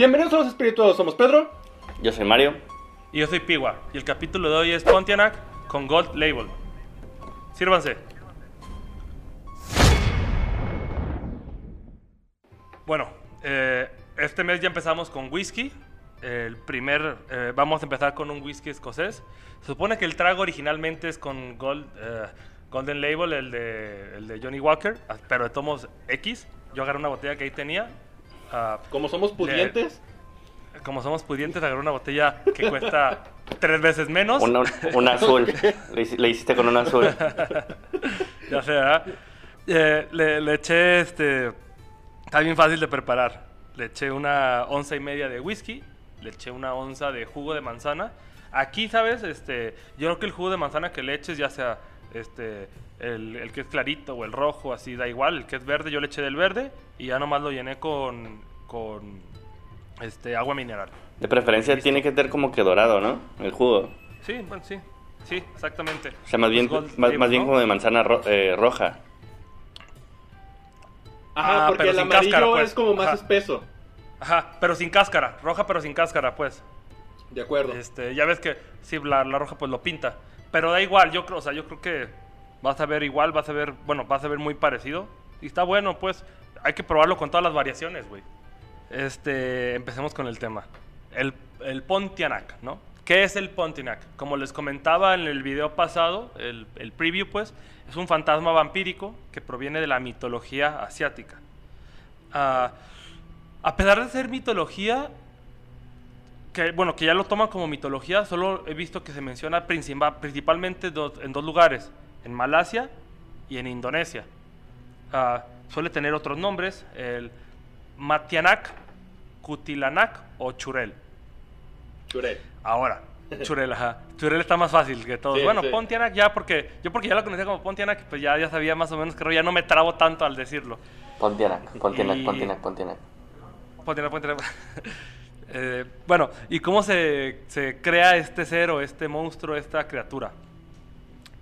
Bienvenidos a los espirituosos, somos Pedro. Yo soy Mario. Y yo soy Piwa. Y el capítulo de hoy es Pontianak con Gold Label. Sírvanse. Bueno, eh, este mes ya empezamos con whisky. El primer, eh, vamos a empezar con un whisky escocés. Se supone que el trago originalmente es con Gold, eh, Golden Label, el de, el de Johnny Walker, ah, pero de tomos X. Yo agarré una botella que ahí tenía. Ah, Como somos pudientes, como somos pudientes, agarré una botella que cuesta tres veces menos. Una, una azul. Le, hici- le hiciste con una azul. Ya sé, ¿verdad? Eh, le, le eché, este... Está bien fácil de preparar. Le eché una onza y media de whisky, le eché una onza de jugo de manzana. Aquí, ¿sabes? Este, yo creo que el jugo de manzana que le eches, ya sea este, el, el que es clarito o el rojo, así da igual. El que es verde, yo le eché del verde y ya nomás lo llené con, con este, agua mineral. De preferencia tiene que ser como que dorado, ¿no? El jugo. Sí, bueno, sí. Sí, exactamente. O sea, más bien, Pues Gold más, más bien ¿no? como de manzana ro- eh, roja. Ajá, Ah, porque pero el sin amarillo cáscara, pues. es como más Ajá. espeso. Ajá, pero sin cáscara. Roja, pero sin cáscara, pues. De acuerdo. Este, ya ves que sí, la, la roja pues lo pinta. Pero da igual, yo creo, o sea, yo creo que vas a ver igual, vas a ver, bueno, vas a ver muy parecido. Y está bueno, pues. Hay que probarlo con todas las variaciones, güey. Este, empecemos con el tema. El, el Pontianak, ¿no? ¿Qué es el Pontianak? Como les comentaba en el video pasado, el, el preview, pues, es un fantasma vampírico que proviene de la mitología asiática. Ah, a pesar de ser mitología, que bueno, que ya lo toman como mitología, solo he visto que se menciona principal- principalmente en dos lugares, en Malasia y en Indonesia. Ah, suele tener otros nombres, el Matianak, Kutilanak o Churel. Churel. Ahora, Churel, ajá. Churel está más fácil que todos. Sí, bueno, sí. Pontianak ya, porque yo porque ya lo conocía como Pontianak, pues ya, ya sabía más o menos que ya no me trabo tanto al decirlo. Pontianak, Pontianak, Y- Pontianak, Pontianak. Pontianak, Pontianak. Eh, bueno, ¿y cómo se, se crea este ser o este monstruo, esta criatura?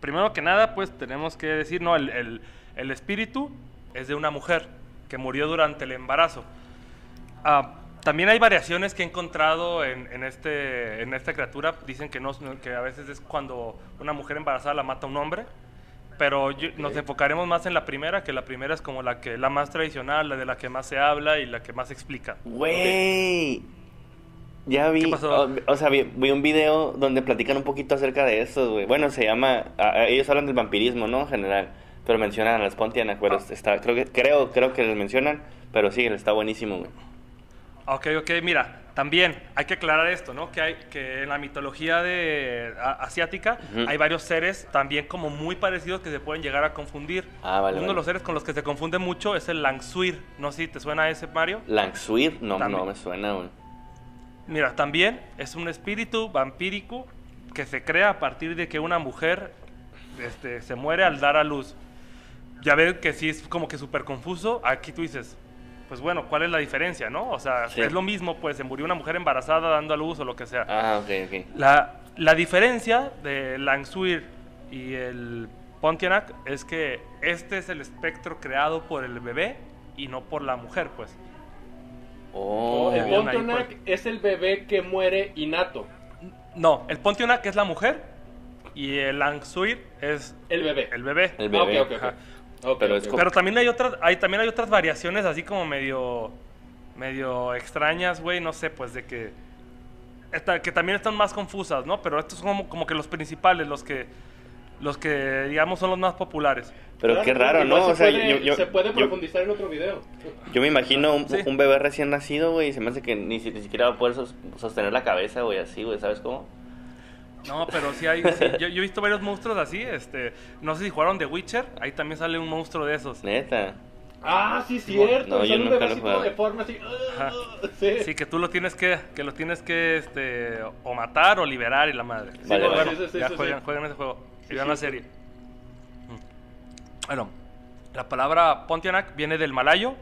Primero que nada, pues tenemos que decir, no, el, el- el espíritu es de una mujer que murió durante el embarazo. Ah, también hay variaciones que he encontrado en, en este, en esta criatura. Dicen que, no, que a veces es cuando una mujer embarazada la mata un hombre. Pero yo- nos enfocaremos más en la primera, que la primera es como la que la más tradicional, la de la que más se habla y la que más se explica. Güey. Ya vi, ¿Qué pasó? o, o sea, vi, vi un video donde platican un poquito acerca de eso, güey. Bueno, se llama, a- ellos hablan del vampirismo, ¿no? En general, pero mencionan a las Pontianak, pero Ah. está, creo que, creo, creo que les mencionan, pero sí, está buenísimo, güey. Ok, ok, mira, también hay que aclarar esto, ¿no? Que, hay, que en la mitología de, a- asiática hay varios seres también como muy parecidos que se pueden llegar a confundir. Ah, vale, Uno de los seres con los que se confunde mucho es el Langsuir. No sé si te suena ese, Mario. Langsuir, no, También. no me suena, güey. Mira, también es un espíritu vampírico que se crea a partir de que una mujer este, se muere al dar a luz. Ya ven que sí es como que súper confuso. Aquí tú dices, pues bueno, ¿cuál es la diferencia, no? O sea, Sí. es lo mismo, pues se murió una mujer embarazada dando a luz o lo que sea. Ah, ok, ok. La, la diferencia de Langsuir y el Pontianak es que este es el espectro creado por el bebé y no por la mujer, pues. Oh, el Pontianak es el bebé que muere innato. No, el Pontianak es la mujer y el Langsuir es El bebé. el bebé. el bebé. Pero ok, es ok. como- Pero también hay otras, hay, también hay otras variaciones así como medio, medio extrañas, güey, no sé, pues de que, que también están más confusas, ¿no? Pero estos son como, como que los principales, los que, los que digamos son los más populares. Pero Claro, qué raro, ¿no? se O sea, puede- yo, yo, se puede yo- profundizar en otro video. yo me imagino un, Sí. un bebé recién nacido, güey, y se me hace que ni, si- ni siquiera va a poder sos- sostener la cabeza, güey, así, güey, ¿sabes cómo? No, pero sí hay, sí, yo, yo he visto varios monstruos así, este, no sé si jugaron The Witcher, ahí también sale un monstruo de esos. Neta. Ah, sí, cierto. No, yo un nunca lo de forma así. Ajá. Sí. Sí, que tú lo tienes que, que lo tienes que, este, o matar o liberar y la madre. Vale, Pero vale. bueno, Sí, sí, sí, ya sí, juegan, sí. juegan ese juego, Sí, y vean sí, la serie. Bueno, la palabra Pontianak viene del malayo.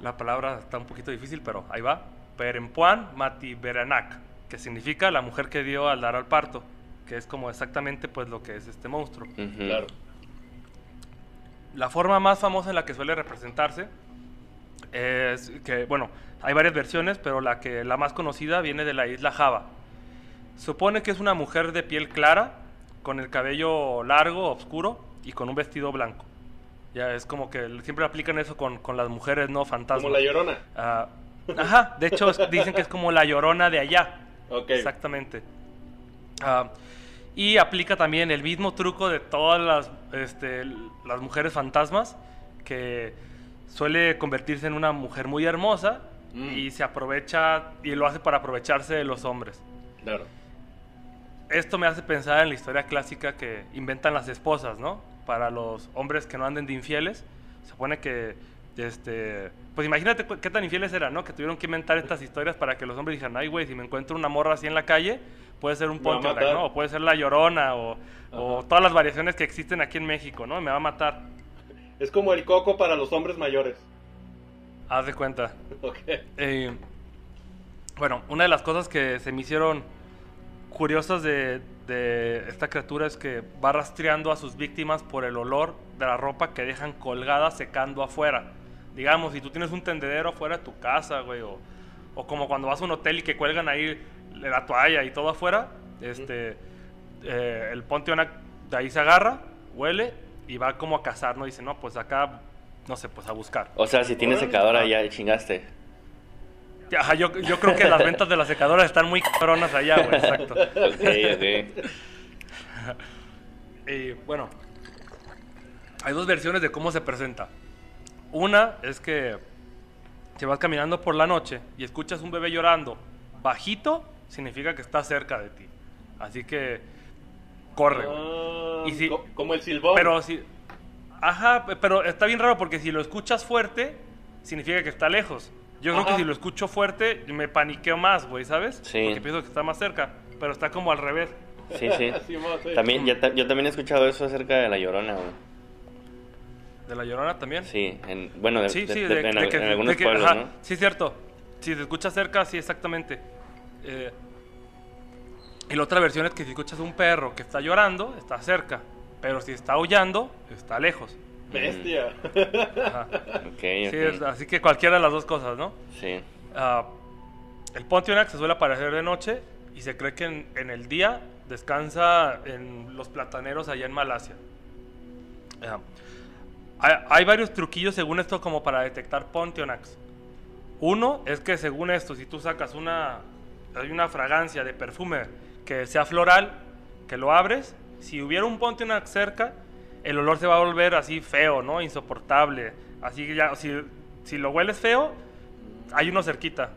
La palabra está un poquito difícil, pero ahí va. Perempuan Matiberanak, que significa la mujer que dio al dar al parto, que es como exactamente pues lo que es este monstruo. Claro. La forma más famosa en la que suele representarse es que, bueno, hay varias versiones, pero la, que, la más conocida viene de la isla Java. Supone que es una mujer de piel clara, con el cabello largo, oscuro y con un vestido blanco. Ya es como que siempre aplican eso con, con las mujeres no fantasmas. Como la llorona. Ah, ajá, de hecho dicen que es como la llorona de allá. Ok. Exactamente. Ah, y aplica también el mismo truco de todas las, este, las mujeres fantasmas, que suele convertirse en una mujer muy hermosa Mm. y se aprovecha, y lo hace para aprovecharse de los hombres. Claro. Esto me hace pensar en la historia clásica que inventan las esposas, ¿no? Para los hombres que no anden de infieles. Se supone que, este, pues imagínate qué tan infieles eran, ¿no? Que tuvieron que inventar estas historias para que los hombres dijeran, ay, güey, si me encuentro una morra así en la calle, puede ser un ponte, matar". ¿no? O puede ser la llorona, o, todas las variaciones que existen aquí en México, ¿no? Me va a matar. Es como el coco para los hombres mayores. Haz de cuenta. Ok. Eh, bueno, una de las cosas que se me hicieron curiosas de, de esta criatura es que va rastreando a sus víctimas por el olor de la ropa que dejan colgada secando afuera. Digamos, si tú tienes un tendedero afuera de tu casa, güey, o, o como cuando vas a un hotel y que cuelgan ahí la toalla y todo afuera, este, eh, el Pontiac de ahí se agarra, huele y va como a cazar, ¿no? Dice, no, pues acá, no sé, pues a buscar. O sea, si tienes secadora ya chingaste. Ajá, yo, yo creo que las ventas de las secadoras están muy cabronas allá, güey, exacto. Ok, ok. Y bueno, hay dos versiones de cómo se presenta. Una es que si vas caminando por la noche y escuchas un bebé llorando bajito, significa que está cerca de ti. Así que corre. Ah, Y si- co- como el silbón. Pero si... Ajá, pe- pero está bien raro porque si lo escuchas fuerte, significa que está lejos. Yo creo que si lo escucho fuerte, me paniqueo más, güey, ¿sabes? Sí. Porque pienso que está más cerca, pero está como al revés. Sí, sí. Sí, mo, sí. También, ya yo también he escuchado eso acerca de la llorona, güey. ¿De la llorona también? Sí, en, bueno, de- Sí, sí, de- que- en de algunos que- pueblos, ajá, ¿no? Sí, cierto. Si se escucha cerca, sí, exactamente. Eh, y la otra versión es que si escuchas un perro que está llorando, está cerca. Pero si está aullando, está lejos. Bestia. Ajá. Sí, es- así que cualquiera de las dos cosas, ¿no? Sí. Ah, el Pontiac se suele aparecer de noche y se cree que en, en el día descansa en los plataneros allá en Malasia. Ah, hay, hay varios truquillos según esto como para detectar Pontiacs. Uno es que según esto, si tú sacas una, hay una fragancia de perfume que sea floral, que lo abres, si hubiera un Pontiac cerca, el olor se va a volver así feo, ¿no? Insoportable. Así que ya, si, si lo hueles feo, hay uno cerquita.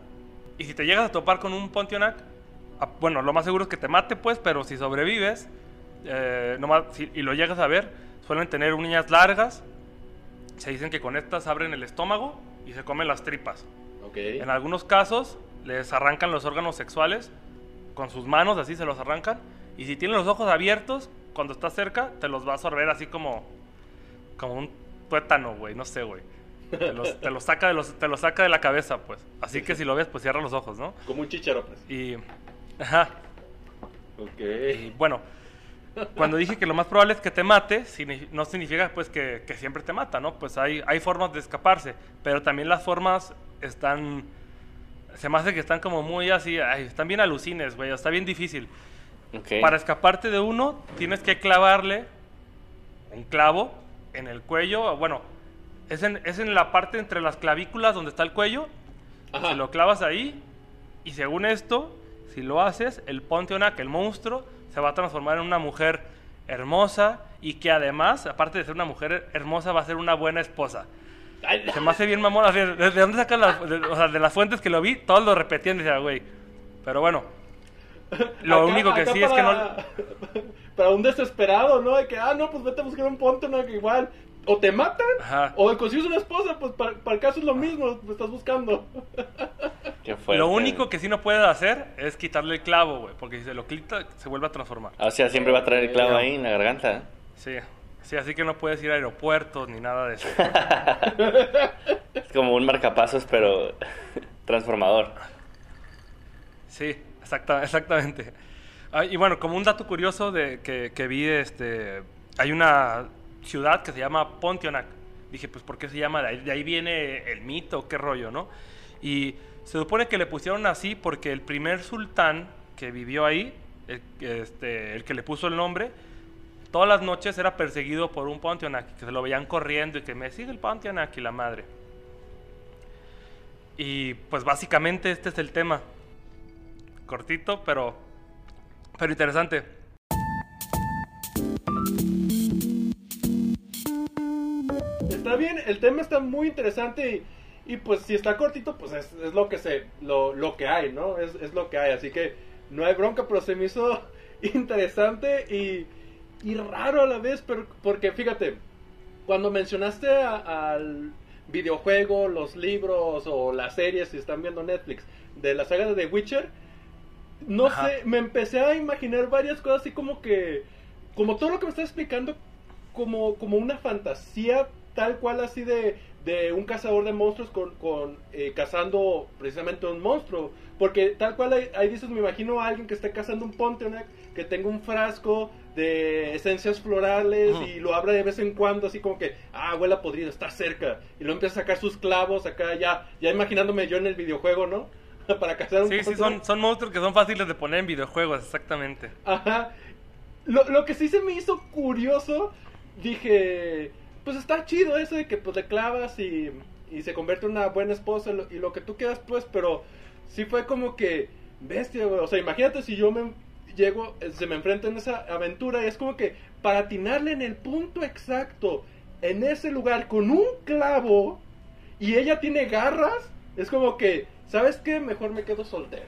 Y si te llegas a topar con un Pontiac, ah, bueno, lo más seguro es que te mate, pues, pero si sobrevives eh, nomás- si- y lo llegas a ver, suelen tener uñas largas. Se dicen que con estas abren el estómago y se comen las tripas. ok. En algunos casos les arrancan los órganos sexuales con sus manos, así se los arrancan. Y si tienen los ojos abiertos, cuando estás cerca, te los va a absorber así como, como un tuétano, güey, no sé, güey. Te los, te los saca de los, te los saca de la cabeza, pues. Así que si lo ves, pues cierra los ojos, ¿no? Como un chichero, pues. Y, ajá, Ok. y bueno, cuando dije que lo más probable es que te mate, no significa pues que, que siempre te mata, ¿no? Pues hay, hay formas de escaparse, pero también las formas están, se me hace que están como muy así, ay, están bien alucines, güey, está bien difícil. Para escaparte de uno, tienes que clavarle un clavo en el cuello, bueno, es en, es en la parte entre las clavículas donde está el cuello, Ajá. si lo clavas ahí, y según esto, si lo haces, el Pontiac, el monstruo, se va a transformar en una mujer hermosa y que además, aparte de ser una mujer hermosa, va a ser una buena esposa. Se me hace bien mamón. ¿De, de dónde sacas las.? de- o sea, de las fuentes que lo vi, todos lo repetían decía, güey. Pero bueno. Lo acá- único que sí es que no. para- un desesperado, ¿no? De que, ah, no, pues vete a buscar un ponte, ¿no? Que igual. O te matan, Ajá. o consigues una esposa, pues para, para el caso es lo mismo, me estás buscando. Qué. Lo único que sí no puede hacer es quitarle el clavo, güey. Porque si se lo quita, se vuelve a transformar. O sea, siempre va a traer el clavo ahí en la garganta. Sí. Sí, así que no puedes ir a aeropuertos ni nada de eso. Es como un marcapasos, pero transformador. Sí, exacta, exactamente. Ah, y bueno, como un dato curioso de que, vi, este, hay una ciudad que se llama Pontiac, Dije, pues, ¿por qué se llama? De ahí, de ahí viene el mito, qué rollo, ¿no? Y se supone que le pusieron así porque el primer sultán que vivió ahí, el, este, el que le puso el nombre, todas las noches era perseguido por un Pontianak, que se lo veían corriendo y que me sigue el Pontianak y la madre. Y pues básicamente este es el tema. Cortito, pero, pero interesante. Está bien, el tema está muy interesante y, pues si está cortito, pues es, es lo que se, lo, lo, que hay, ¿no? Es, es, lo que hay, así que no hay bronca, pero se me hizo interesante y, y raro a la vez, pero porque fíjate, cuando mencionaste a, al videojuego, los libros o las series, si están viendo Netflix, de la saga de The Witcher, no Ajá. sé, me empecé a imaginar varias cosas así como que, como todo lo que me estás explicando, como, como una fantasía tal cual así de, de un cazador de monstruos con, con eh, cazando precisamente un monstruo. Porque tal cual ahí, ahí, dices, me imagino a alguien que esté cazando un Pontiac, que tenga un frasco de esencias florales uh -huh. y lo abra de vez en cuando, así como que, ah, huele a podrido, está cerca. Y lo empieza a sacar sus clavos acá, ya, ya imaginándome yo en el videojuego, ¿no? Para cazar un Sí, sí, son, son monstruos que son fáciles de poner en videojuegos, exactamente. Ajá. Lo, lo que sí se me hizo curioso, dije, pues está chido eso de que pues le clavas y, y se convierte en una buena esposa y lo que tú quieras pues, pero sí fue como que bestia, güey. O sea, imagínate si yo me llego, se me enfrenta en esa aventura y es como que para atinarle en el punto exacto, en ese lugar, con un clavo, y ella tiene garras, es como que, ¿sabes qué? Mejor me quedo soltero.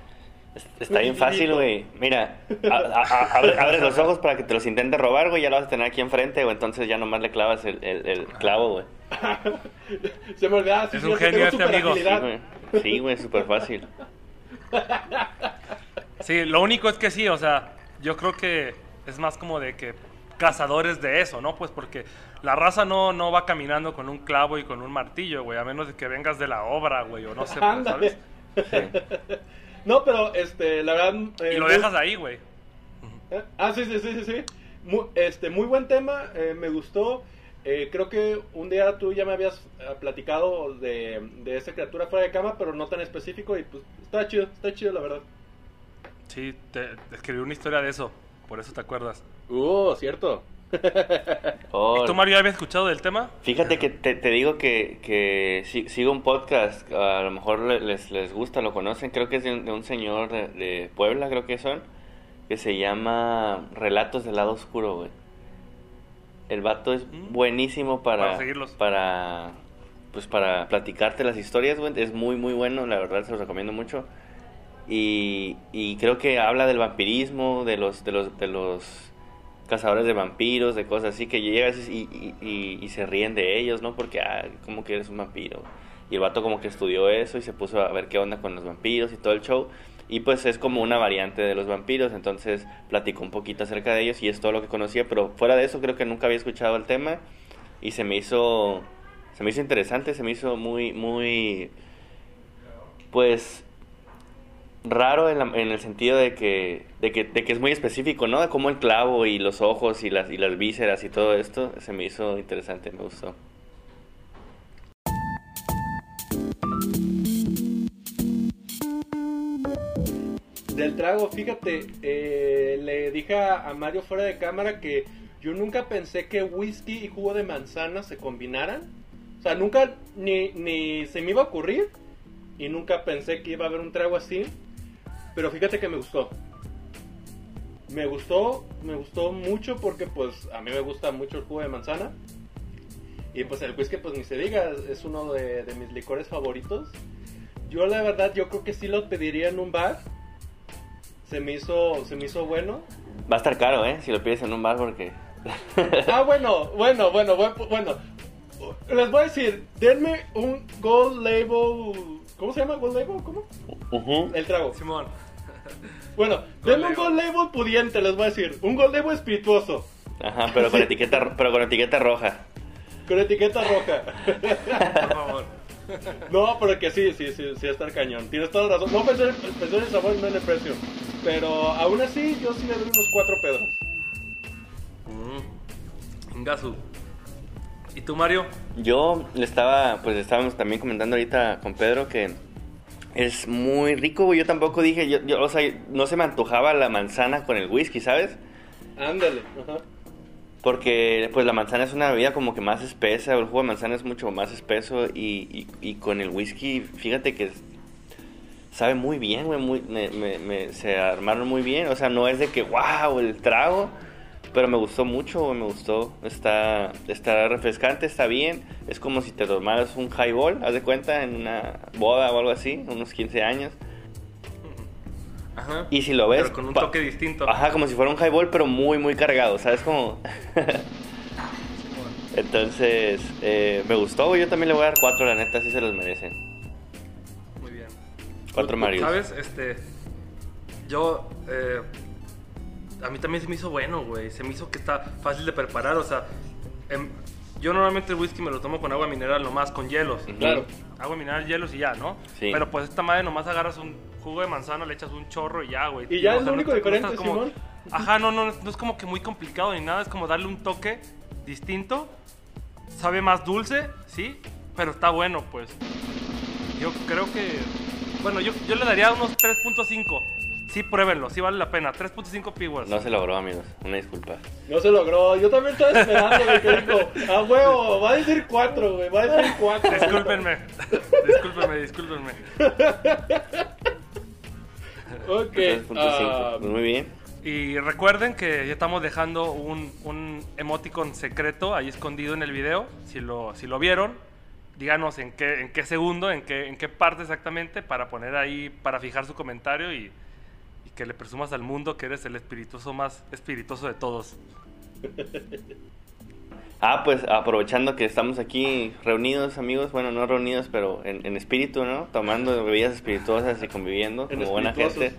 Está bien fácil, güey. Mira, a, a, abre, abre, los ojos para que te los intente robar, güey. Ya lo vas a tener aquí enfrente, o entonces ya nomás le clavas el, el, el clavo, güey. Se me olvidaba. Sí, es un genio este amigo. Sí, güey, sí, súper fácil. Sí, lo único es que sí, o sea, yo creo que es más como de que cazadores de eso, ¿no? Pues porque la raza no, no va caminando con un clavo y con un martillo, güey, a menos de que vengas de la obra, güey, o no sé, pues, ¿sabes? Sí. No, pero este, la verdad. Eh, y lo muy... dejas ahí, güey. ¿Eh? Ah, sí, sí, sí, sí. sí. Muy, este, muy buen tema, eh, me gustó. Eh, creo que un día tú ya me habías uh, platicado de, de, esa criatura fuera de cama, pero no tan específico. Y pues está chido, está chido, la verdad. Sí, te, te escribí una historia de eso, por eso te acuerdas. Uh, cierto. Oh, ¿Y tú, Mario, habías escuchado del tema? Fíjate que te, te digo que, que si, sigo un podcast, a lo mejor les, les gusta, lo conocen, creo que es de un, de un señor de, de, Puebla, creo que son, que se llama Relatos del Lado Oscuro, güey. El vato es mm. buenísimo para, para seguirlos. Para, pues para platicarte las historias, güey. Es muy, muy bueno, la verdad se los recomiendo mucho. Y, y creo que habla del vampirismo, de los, de los, de los cazadores de vampiros, de cosas así, que llegas y, se ríen de ellos, ¿no? Porque, ah, ¿cómo que eres un vampiro? Y el vato como que estudió eso y se puso a ver qué onda con los vampiros y todo el show. Y pues es como una variante de los vampiros, entonces platicó un poquito acerca de ellos y es todo lo que conocía, pero fuera de eso creo que nunca había escuchado el tema y se me hizo, se me hizo interesante, se me hizo muy, muy, pues raro en, la, en, el sentido de que, de que, de que es muy específico, ¿no? De cómo el clavo y los ojos y las, y las vísceras y todo esto se me hizo interesante, me gustó. Del trago, fíjate, eh, le dije a Mario fuera de cámara que yo nunca pensé que whisky y jugo de manzana se combinaran. O sea, nunca ni, ni se me iba a ocurrir y nunca pensé que iba a haber un trago así. Pero fíjate que me gustó. Me gustó, me gustó mucho porque pues a mí me gusta mucho el jugo de manzana. Y pues el whisky pues ni se diga, es uno de, de mis licores favoritos. Yo la verdad yo creo que sí lo pediría en un bar. Se me hizo, se me hizo bueno. Va a estar caro, ¿eh? Si lo pides en un bar porque... ah, bueno, bueno, bueno, bueno. Les voy a decir, denme un Gold Label ¿Cómo se llama Gold Label? ¿Cómo? Uh -huh. El trago. Simón. Bueno, denme un Gold Label pudiente, les voy a decir. Un Gold Label espirituoso. Ajá, pero con etiqueta, pero con etiqueta roja. Con etiqueta roja. Por favor. No, pero que sí, sí, sí, sí, está el cañón. Tienes toda la razón. No pensé, pensé en el sabor, no en el precio. Pero aún así, yo sí le doy unos cuatro pedros. Mm. Gasu. ¿Y tú, Mario? Yo le estaba, pues estábamos también comentando ahorita con Pedro que es muy rico, güey. Yo tampoco dije, yo, yo, o sea, no se me antojaba la manzana con el whisky, ¿sabes? Ándale. Ajá. Porque pues la manzana es una bebida como que más espesa, el jugo de manzana es mucho más espeso y, y, y con el whisky, fíjate que sabe muy bien, güey, muy, me, me- me- se armaron muy bien, o sea, no es de que, wow, el trago, pero me gustó mucho, me gustó, está, está refrescante, está bien, es como si te tomaras un highball, haz de cuenta, en una boda o algo así, unos 15 años, Ajá. y si lo ves... Pero con un toque distinto. Ajá, como si fuera un highball, pero muy, muy cargado, ¿sabes? Como... Entonces, eh, me gustó. Yo también le voy a dar cuatro, la neta, sí se los merecen. Muy bien. Cuatro Marios. ¿Sabes? Este. Yo. eh, a mí también se me hizo bueno, güey. Se me hizo que está fácil de preparar. O sea, em, yo normalmente el whisky me lo tomo con agua mineral nomás, con hielos. Claro. Agua mineral, hielos y ya, ¿no? Sí. Pero pues esta madre nomás agarras un jugo de manzana, le echas un chorro y ya, güey. Y ya No, es lo único te- diferente, como- Simón. Ajá, no, no, no es como que muy complicado ni nada. Es como darle un toque distinto. Sabe más dulce, sí, pero está bueno, pues. Yo creo que. Bueno, yo, yo le daría unos 3.5. Sí, pruébenlo, sí vale la pena. 3.5 P-Words. No se logró, amigos. Una disculpa. No se logró. Yo también estaba esperando, güey, que dijo, a huevo, va a decir cuatro, güey, va a decir cuatro. Discúlpenme. discúlpenme, discúlpenme. Ok. 3.5. ah, Pues muy bien. Y recuerden que ya estamos dejando un, un emoticon secreto ahí escondido en el video. Si lo, si lo vieron, díganos en qué, en qué segundo, en qué, en qué parte exactamente, para poner ahí, para fijar su comentario y, y que le presumas al mundo que eres el espirituoso más espirituoso de todos. Ah, pues aprovechando que estamos aquí reunidos, amigos. Bueno, no reunidos, pero en, en espíritu, ¿no? Tomando bebidas espirituosas y conviviendo En como buena gente.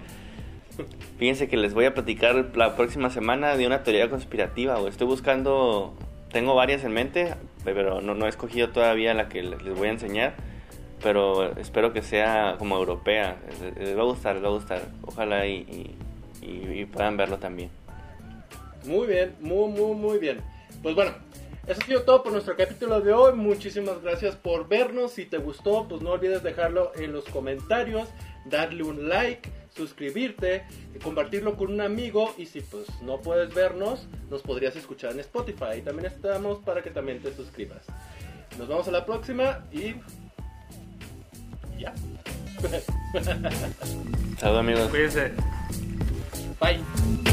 Fíjense que les voy a platicar la próxima semana de una teoría conspirativa, güey. Estoy buscando, tengo varias en mente, pero no, no he escogido todavía la que les voy a enseñar. Pero espero que sea como europea. Les- Les va a gustar, les va a gustar. Ojalá y, y- y- y puedan verlo también. Muy bien, muy, muy, muy bien. Pues bueno, eso ha sido todo por nuestro capítulo de hoy. Muchísimas gracias por vernos. Si te gustó, pues no olvides dejarlo en los comentarios, darle un like, suscribirte, y compartirlo con un amigo. Y si pues no puedes vernos, nos podrías escuchar en Spotify. Ahí también estamos para que también te suscribas. Nos vemos a la próxima y. Saludos amigos. Cuídense. Bye.